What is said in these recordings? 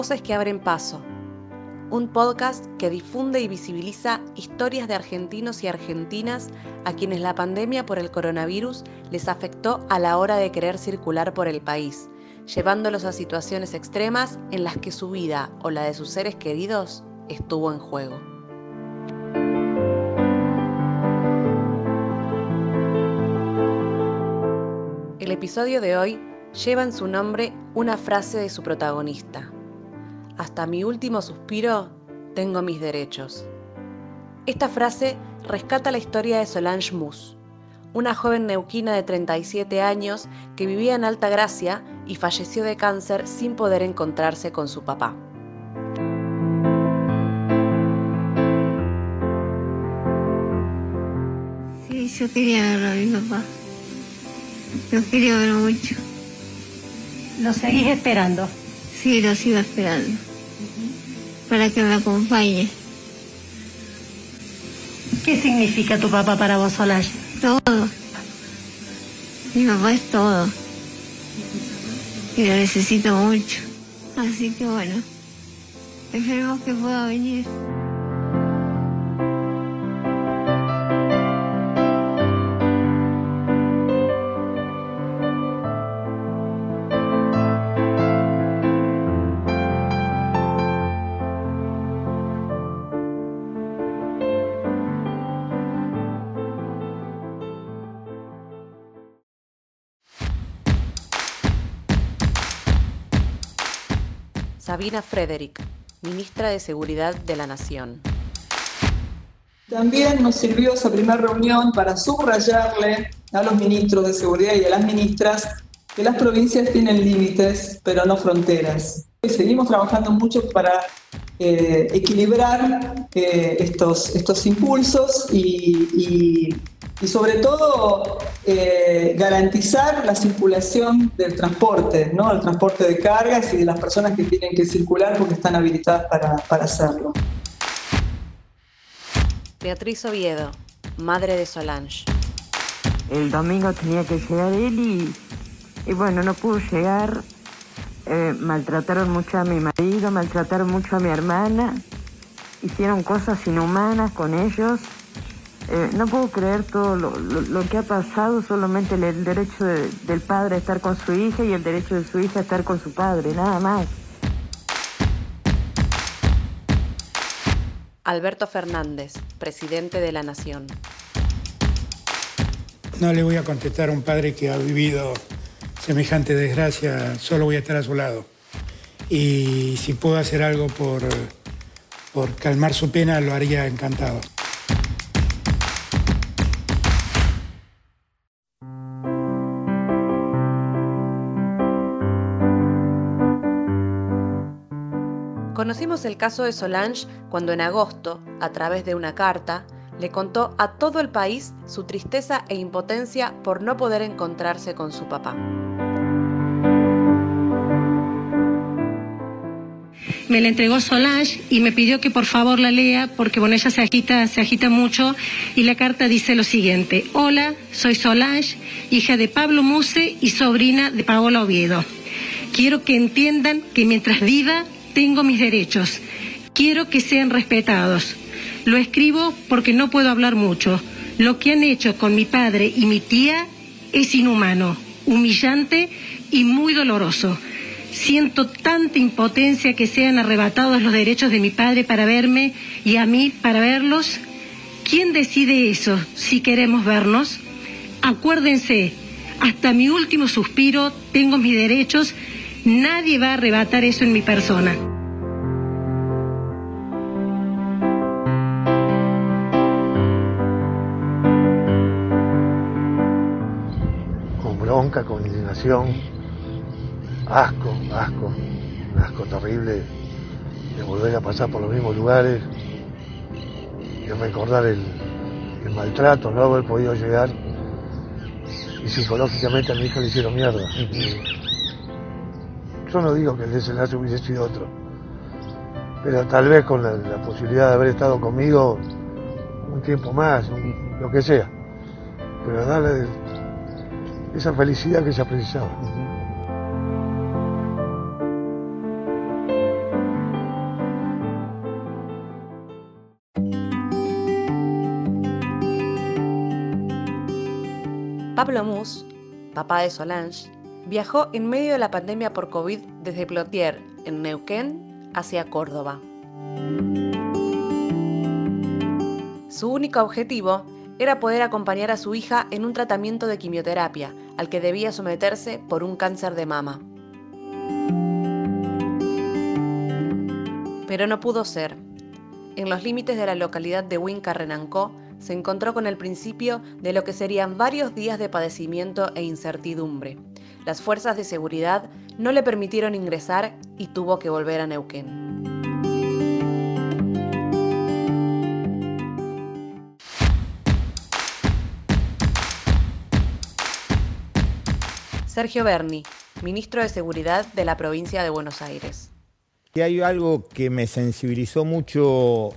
Voces que abren paso, un podcast que difunde y visibiliza historias de argentinos y argentinas a quienes la pandemia por el coronavirus les afectó a la hora de querer circular por el país, llevándolos a situaciones extremas en las que su vida o la de sus seres queridos estuvo en juego. El episodio de hoy lleva en su nombre una frase de su protagonista. Hasta mi último suspiro tengo mis derechos. Esta frase rescata la historia de Solange Mus, una joven neuquina de 37 años que vivía en Alta Gracia y falleció de cáncer sin poder encontrarse con su papá. Sí, yo quería verlo a mi papá. Lo quería ver mucho. ¿Lo seguís esperando? Sí, lo sigo esperando. Para que me acompañe. ¿Qué significa tu papá para vos, Solange? Todo. Mi papá es todo. Y lo necesito mucho. Así que bueno, esperemos que pueda venir. Sabina Frederick, ministra de Seguridad de la Nación. También nos sirvió esa primera reunión para subrayarle a los ministros de seguridad y a las ministras que las provincias tienen límites, pero no fronteras. Seguimos trabajando mucho para eh, equilibrar eh, estos, estos impulsos y, y sobre todo eh, garantizar la circulación del transporte, ¿no? el transporte de cargas y de las personas que tienen que circular porque están habilitadas para, para hacerlo. Beatriz Oviedo, madre de Solange. El domingo tenía que llegar él y, y bueno, no pudo llegar. Eh, maltrataron mucho a mi marido, maltrataron mucho a mi hermana, hicieron cosas inhumanas con ellos. Eh, no puedo creer todo lo, lo- lo que ha pasado, solamente el, el derecho de- del padre a estar con su hija y el derecho de su hija a estar con su padre, nada más. Alberto Fernández, presidente de la Nación. No le voy a contestar a un padre que ha vivido semejante desgracia, solo voy a estar a su lado. Y si puedo hacer algo por, por calmar su pena, lo haría encantado. El caso de Solange cuando en agosto, a través de una carta, le contó a todo el país su tristeza e impotencia por no poder encontrarse con su papá. Me la entregó Solange y me pidió que por favor la lea porque bueno, ella se agita, se agita mucho y la carta dice lo siguiente. Hola, soy Solange, hija de Pablo Muse y sobrina de Paola Oviedo. Quiero que entiendan que mientras viva tengo mis derechos. Quiero que sean respetados. Lo escribo porque no puedo hablar mucho. Lo que han hecho con mi padre y mi tía es inhumano, humillante y muy doloroso. Siento tanta impotencia que sean arrebatados los derechos de mi padre para verme y a mí para verlos. ¿Quién decide eso si queremos vernos? Acuérdense, hasta mi último suspiro tengo mis derechos. Nadie va a arrebatar eso en mi persona. con bronca, con indignación, asco, asco, un asco terrible de volver a pasar por los mismos lugares, de recordar el, el maltrato, no haber podido llegar y psicológicamente a mi hija le hicieron mierda yo no digo que el desenlace hubiese sido otro, pero tal vez con la, posibilidad de haber estado conmigo un tiempo más, lo que sea, pero darle esa felicidad que se precisaba. Uh -huh. Pablo Mus, papá de Solange, viajó en medio de la pandemia por COVID desde Plotier, en Neuquén, hacia Córdoba. Su único objetivo era poder acompañar a su hija en un tratamiento de quimioterapia al que debía someterse por un cáncer de mama. Pero no pudo ser. En los límites de la localidad de Huinca-Renancó se encontró con el principio de lo que serían varios días de padecimiento e incertidumbre. Las fuerzas de seguridad no le permitieron ingresar y tuvo que volver a Neuquén. Sergio Berni, ministro de Seguridad de la provincia de Buenos Aires. Y hay algo que me sensibilizó mucho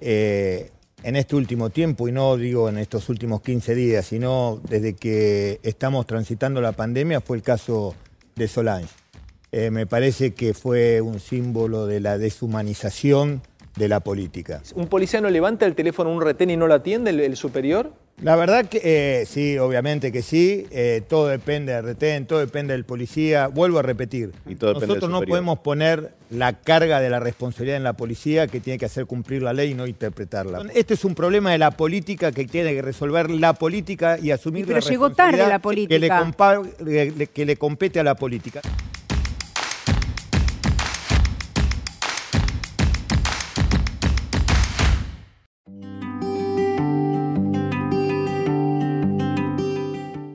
eh, en este último tiempo, y no digo en estos últimos 15 días, sino desde que estamos transitando la pandemia, fue el caso de Solange. Eh, me parece que fue un símbolo de la deshumanización de la política. ¿Un policía no levanta el teléfono un retén y no lo atiende el, superior? La verdad que eh, sí, obviamente que sí. Eh, todo depende del retén, todo depende del policía. Vuelvo a repetir. Nosotros no podemos poner la carga de la responsabilidad en la policía que tiene que hacer cumplir la ley y no interpretarla. Este es un problema de la política que tiene que resolver la política y asumir pero la llegó tarde la política. que le compete a la política.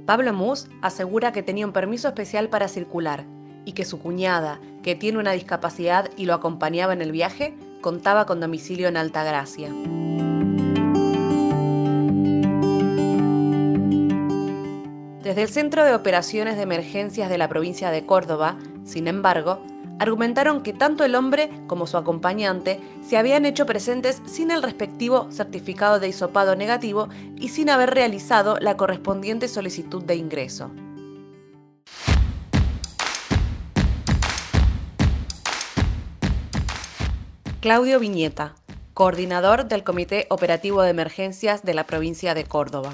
Pablo Mus asegura que tenía un permiso especial para circular y que su cuñada, que tiene una discapacidad y lo acompañaba en el viaje, contaba con domicilio en Altagracia. Desde el Centro de Operaciones de Emergencias de la provincia de Córdoba, sin embargo, argumentaron que tanto el hombre como su acompañante se habían hecho presentes sin el respectivo certificado de hisopado negativo y sin haber realizado la correspondiente solicitud de ingreso. Claudio Viñeta, coordinador del Comité Operativo de Emergencias de la provincia de Córdoba.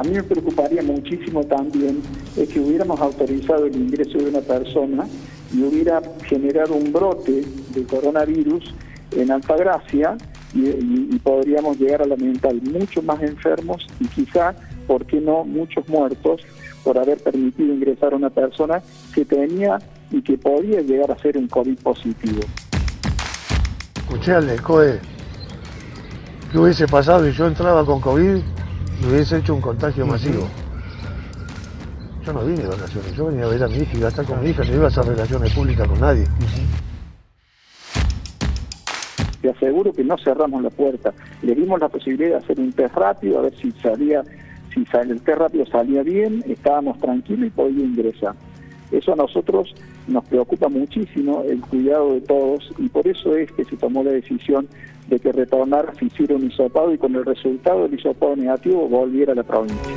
A mí me preocuparía muchísimo también que hubiéramos autorizado el ingreso de una persona y hubiera generado un brote de coronavirus en Altagracia y, podríamos llegar a lamentar muchos más enfermos y quizá, ¿por qué no?, muchos muertos por haber permitido ingresar a una persona que tenía y que podía llegar a ser un COVID positivo. Escuché COE, ¿qué hubiese pasado si yo entraba con COVID hubiese hecho un contagio masivo. Yo no vine de vacaciones, yo venía a ver a mi hija, iba a estar con mi hija, no iba a hacer relaciones públicas con nadie. Te aseguro que no cerramos la puerta. Le dimos la posibilidad de hacer un test rápido, a ver si salía, si el test rápido salía bien, estábamos tranquilos y podía ingresar. Eso a nosotros nos preocupa muchísimo, el cuidado de todos, y por eso es que se tomó la decisión de que retornara, se hiciera un hisopado y con el resultado del hisopado negativo volviera a la provincia.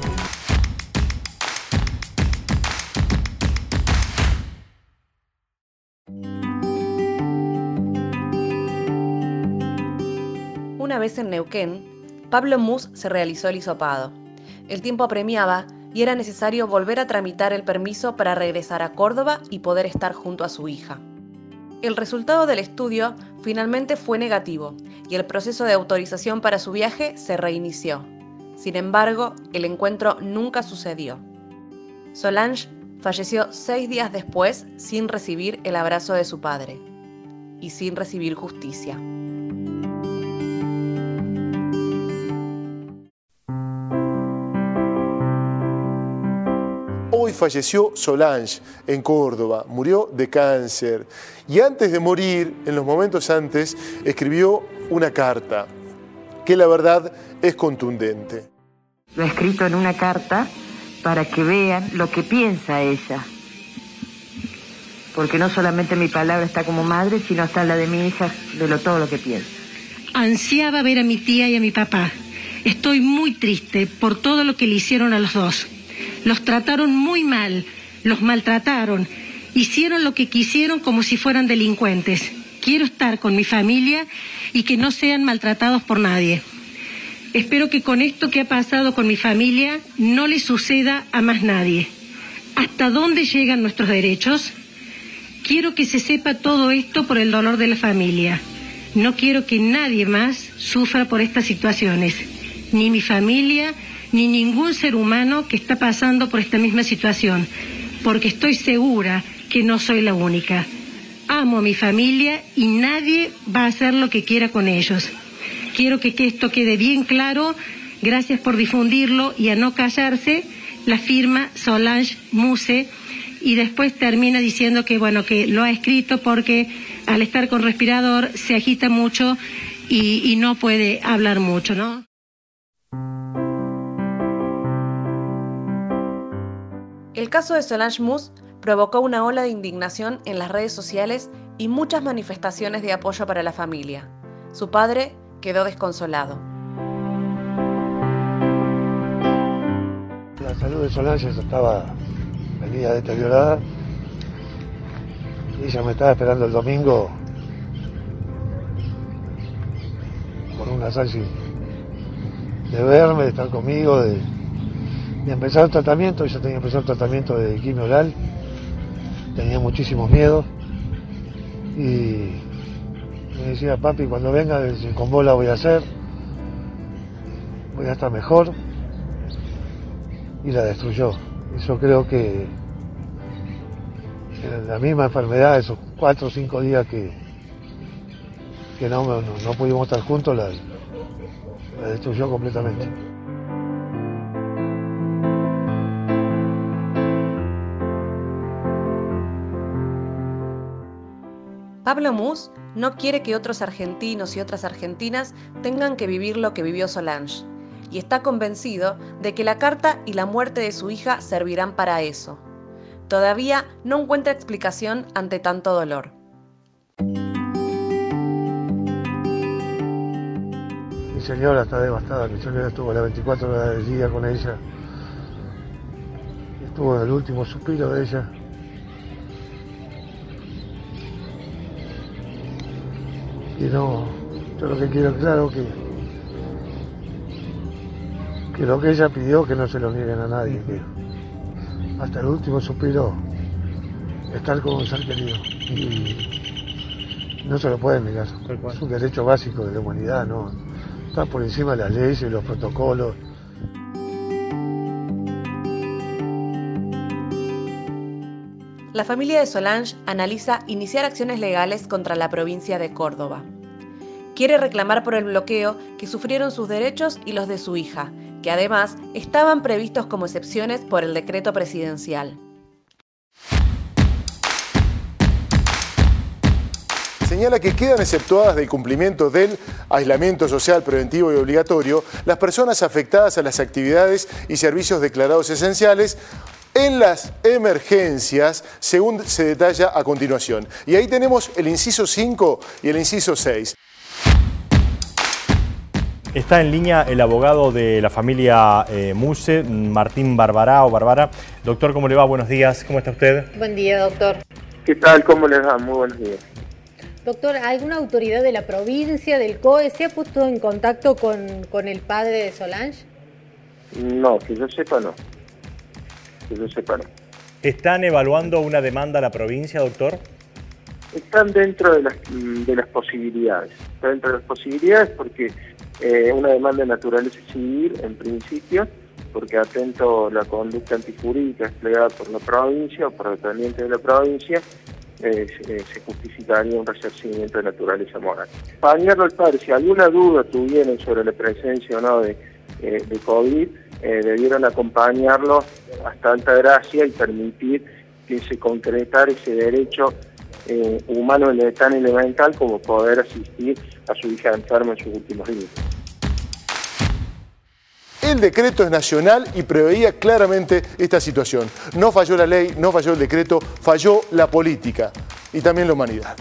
Una vez en Neuquén, Pablo Mus se realizó el hisopado. El tiempo apremiaba y era necesario volver a tramitar el permiso para regresar a Córdoba y poder estar junto a su hija. El resultado del estudio finalmente fue negativo y el proceso de autorización para su viaje se reinició. Sin embargo, el encuentro nunca sucedió. Solange falleció seis días después sin recibir el abrazo de su padre y sin recibir justicia. Hoy falleció Solange en Córdoba, murió de cáncer y antes de morir, en los momentos antes, escribió una carta que la verdad es contundente. Lo he escrito en una carta para que vean lo que piensa ella. Porque no solamente mi palabra está como madre, sino está la de mi hija, de lo, todo lo que piensa. Ansiaba ver a mi tía y a mi papá. Estoy muy triste por todo lo que le hicieron a los dos. Los trataron muy mal, los maltrataron, hicieron lo que quisieron como si fueran delincuentes. Quiero estar con mi familia y que no sean maltratados por nadie. Espero que con esto que ha pasado con mi familia no le suceda a más nadie. ¿Hasta dónde llegan nuestros derechos? Quiero que se sepa todo esto por el dolor de la familia. No quiero que nadie más sufra por estas situaciones, ni mi familia, ni ningún ser humano que está pasando por esta misma situación, porque estoy segura que no soy la única. Amo a mi familia y nadie va a hacer lo que quiera con ellos. Quiero que, esto quede bien claro. Gracias por difundirlo y a no callarse. La firma Solange Muse y después termina diciendo que bueno que lo ha escrito porque al estar con respirador se agita mucho y, y no puede hablar mucho, ¿no? El caso de Solange Mus provocó una ola de indignación en las redes sociales y muchas manifestaciones de apoyo para la familia. Su padre quedó desconsolado. La salud de Solange estaba, venía deteriorada. Ella me estaba esperando el domingo por una ansia de verme, de estar conmigo, de, empezar el tratamiento. Ella tenía que el tratamiento de quimio oral tenía muchísimos miedos y me decía, papi, cuando venga con vos la voy a hacer, voy a estar mejor y la destruyó. Eso creo que la misma enfermedad, esos cuatro o cinco días que, que no, no, pudimos estar juntos, la destruyó completamente. Pablo Mus no quiere que otros argentinos y otras argentinas tengan que vivir lo que vivió Solange, y está convencido de que la carta y la muerte de su hija servirán para eso. Todavía no encuentra explicación ante tanto dolor. Mi señora está devastada, mi señora estuvo las 24 horas del día con ella, estuvo en el último suspiro de ella. Y no, yo lo que quiero claro que, que lo que ella pidió que no se lo nieguen a nadie, que hasta el último suspiro estar con un ser querido. Y no se lo pueden negar. Es un derecho básico de la humanidad, ¿no? Está por encima de las leyes, y los protocolos. La familia de Solange analiza iniciar acciones legales contra la provincia de Córdoba. Quiere reclamar por el bloqueo que sufrieron sus derechos y los de su hija, que además estaban previstos como excepciones por el decreto presidencial. señala que quedan exceptuadas del cumplimiento del aislamiento social preventivo y obligatorio las personas afectadas a las actividades y servicios declarados esenciales en las emergencias, según se detalla a continuación. Y ahí tenemos el inciso 5 y el inciso 6. Está en línea el abogado de la familia eh, Muse, Martín Barbara o Barbara. Doctor, ¿cómo le va? Buenos días. ¿Cómo está usted? Buen día, doctor. ¿Qué tal? ¿Cómo les va? Muy buenos días. Doctor, ¿alguna autoridad de la provincia, del COE, se ha puesto en contacto con, con el padre de Solange? No, que yo sepa no que yo sepa ¿Están evaluando una demanda a la provincia, doctor? Están dentro de las, de las posibilidades. Están dentro de las posibilidades porque eh, una demanda de naturaleza civil, en principio, porque atento la conducta antijurídica desplegada por la provincia o por el dependiente de la provincia, eh, se, justificaría un resarcimiento de naturaleza moral. Para al padre, si alguna duda tuvieron sobre la presencia o no de, eh, de COVID, eh, debieron acompañarlo hasta Alta Gracia y permitir que se concretara ese derecho eh, humano tan elemental como poder asistir a su hija enferma en sus últimos días. El decreto es nacional y preveía claramente esta situación. No falló la ley, no falló el decreto, falló la política y también la humanidad.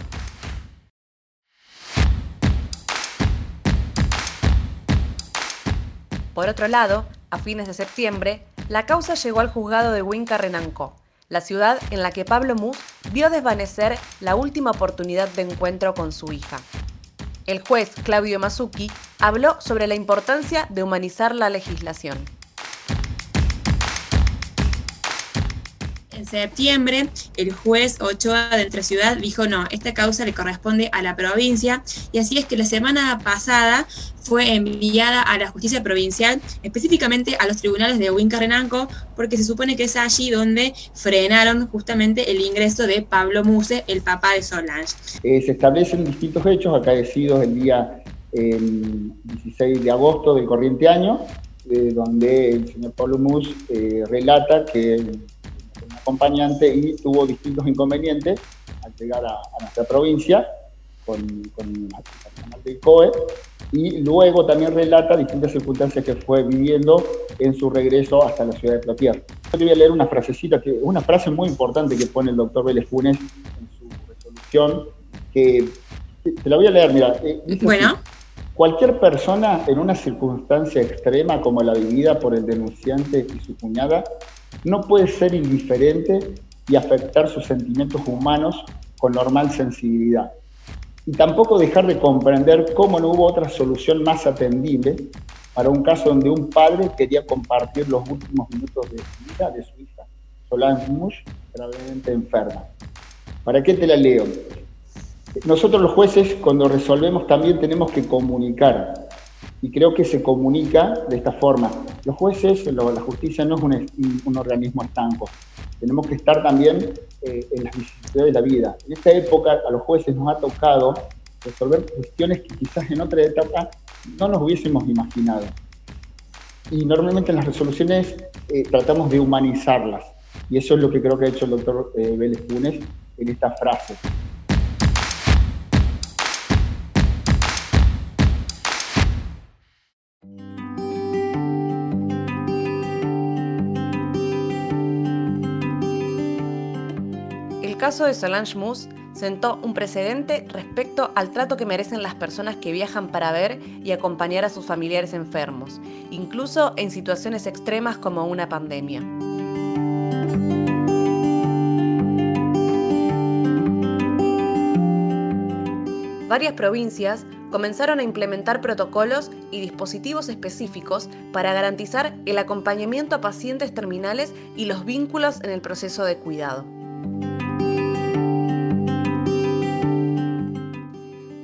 Por otro lado, a fines de septiembre, la causa llegó al juzgado de Huinca-Renancó, la ciudad en la que Pablo Mus vio desvanecer la última oportunidad de encuentro con su hija. El juez Claudio Masucci habló sobre la importancia de humanizar la legislación. En septiembre, el juez Ochoa de nuestra ciudad dijo no, esta causa le corresponde a la provincia y así es que la semana pasada fue enviada a la justicia provincial, específicamente a los tribunales de Huinca Renanco, porque se supone que es allí donde frenaron justamente el ingreso de Pablo Muse, el papá de Solange. Eh, se establecen distintos hechos acaecidos el día 16 de agosto del corriente año, eh, donde el señor Pablo Muse eh, relata que acompañante y tuvo distintos inconvenientes al llegar a, nuestra provincia con, con el personal del COE y luego también relata distintas circunstancias que fue viviendo en su regreso hasta la ciudad de Plotier. Yo te voy a leer una frasecita, que, una frase muy importante que pone el doctor Vélez Funes en su resolución, que te la voy a leer, mira. Eh, bueno. Cualquier persona en una circunstancia extrema como la vivida por el denunciante y su cuñada no puede ser indiferente y afectar sus sentimientos humanos con normal sensibilidad y tampoco dejar de comprender cómo no hubo otra solución más atendible para un caso donde un padre quería compartir los últimos minutos de vida de su hija, Solange Mush, gravemente enferma. ¿Para qué te la leo? Nosotros los jueces cuando resolvemos también tenemos que comunicar y creo que se comunica de esta forma. Los jueces, la justicia no es un, organismo estanco, tenemos que estar también eh, en las vicisitudes de la vida. En esta época a los jueces nos ha tocado resolver cuestiones que quizás en otra etapa no nos hubiésemos imaginado. Y normalmente en las resoluciones eh, tratamos de humanizarlas. Y eso es lo que creo que ha hecho el doctor eh, Vélez Funes en esta frase. Caso de Solange Mousse sentó un precedente respecto al trato que merecen las personas que viajan para ver y acompañar a sus familiares enfermos, incluso en situaciones extremas como una pandemia. Varias provincias comenzaron a implementar protocolos y dispositivos específicos para garantizar el acompañamiento a pacientes terminales y los vínculos en el proceso de cuidado.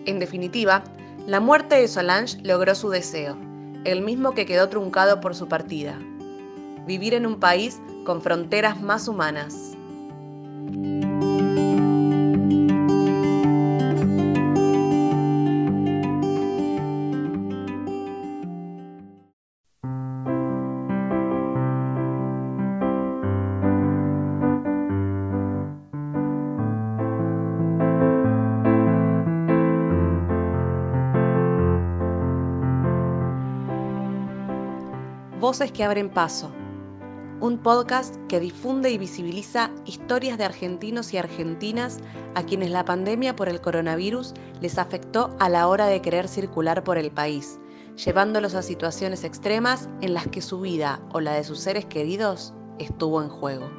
En definitiva, la muerte de Solange logró su deseo, el mismo que quedó truncado por su partida. Vivir en un país con fronteras más humanas. Voces que abren paso, un podcast que difunde y visibiliza historias de argentinos y argentinas a quienes la pandemia por el coronavirus les afectó a la hora de querer circular por el país, llevándolos a situaciones extremas en las que su vida o la de sus seres queridos estuvo en juego.